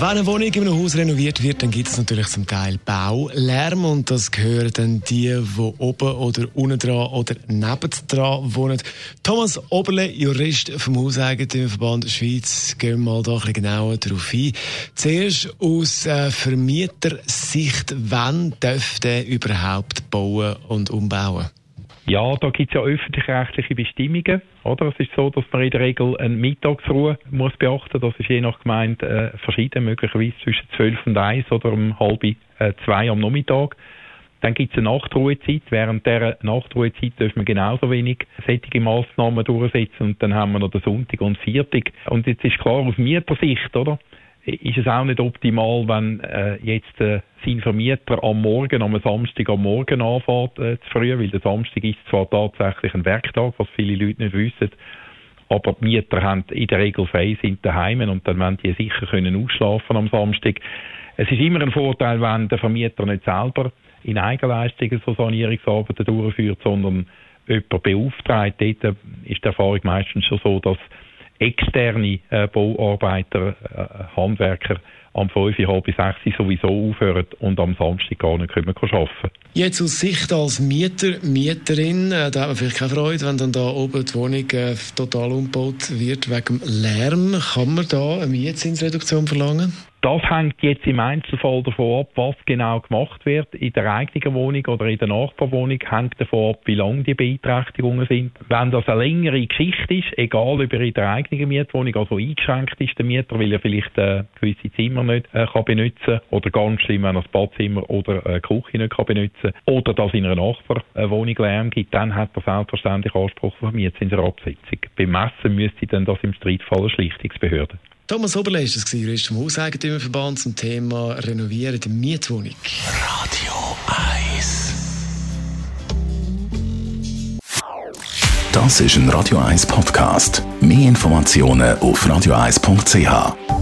wenn eine Wohnung in einem Haus renoviert wird, dann gibt es natürlich zum Teil Baulärm und das gehören dann die, die oben oder unten dran oder nebendran wohnen. Thomas Oberle, Jurist vom Hauseigentümerverband Schweiz, gehen wir mal da ein bisschen genauer darauf ein. Zuerst aus äh, Vermietersicht, wann dürfte überhaupt bauen und umbauen? Ja, da gibt es ja öffentlich-rechtliche Bestimmungen. Oder? Es ist so, dass man in der Regel eine Mittagsruhe muss beachten. Das ist je nach Gemeinde äh, verschieden, möglicherweise zwischen 12 und 1 oder um halb äh, 2 am Nachmittag. Dann gibt es eine Nachtruhezeit. Während dieser Nachtruhezeit dürfen wir genauso wenig sättige Massnahmen durchsetzen. Und dann haben wir noch den Sonntag und Viertag. Und jetzt ist klar aus Mietersicht, oder? Ist es auch nicht optimal, wenn äh, jetzt äh, sein Vermieter am Morgen, am Samstag am Morgen anfährt äh, zu früh, weil der Samstag ist zwar tatsächlich ein Werktag, was viele Leute nicht wissen, aber die Mieter haben in der Regel frei, sind daheim und dann wollen die sicher können ausschlafen am Samstag. Es ist immer ein Vorteil, wenn der Vermieter nicht selber in Eigenleistungen so Sanierungsarbeiten durchführt, sondern jemand beauftragt. Dort ist die Erfahrung meistens schon so, dass externe äh, Bauarbeiter, äh, Handwerker am 5, halb 6 sowieso aufhören und am Samstag gar nicht können arbeiten Jetzt aus Sicht als Mieter, Mieterin, äh, da hat man vielleicht keine Freude, wenn dann da oben die Wohnung äh, total umgebaut wird wegen Lärm. Kann man da eine Mietzinsreduktion verlangen? Das hängt jetzt im Einzelfall davon ab, was genau gemacht wird. In der eigenen Wohnung oder in der Nachbarwohnung hängt davon ab, wie lang die Beeinträchtigungen sind. Wenn das eine längere Geschichte ist, egal ob er in der eigenen Mietwohnung, also eingeschränkt ist, der Mieter, weil er vielleicht äh, gewisse Zimmer nicht äh, kann benutzen oder ganz schlimm, wenn er das Badzimmer oder äh, Küche nicht kann benutzen oder dass in einer Nachbarwohnung Lärm gibt, dann hat er selbstverständlich Anspruch auf Mietzinsabsetzung. Bemessen müsste dann das im Streitfall eine Schlichtungsbehörde. Thomas Oberle ist das Jurist vom Hauseigentümerverband zum Thema Renovieren der Mietwohnung. Radio 1 Das ist ein Radio 1 Podcast. Mehr Informationen auf radio1.ch.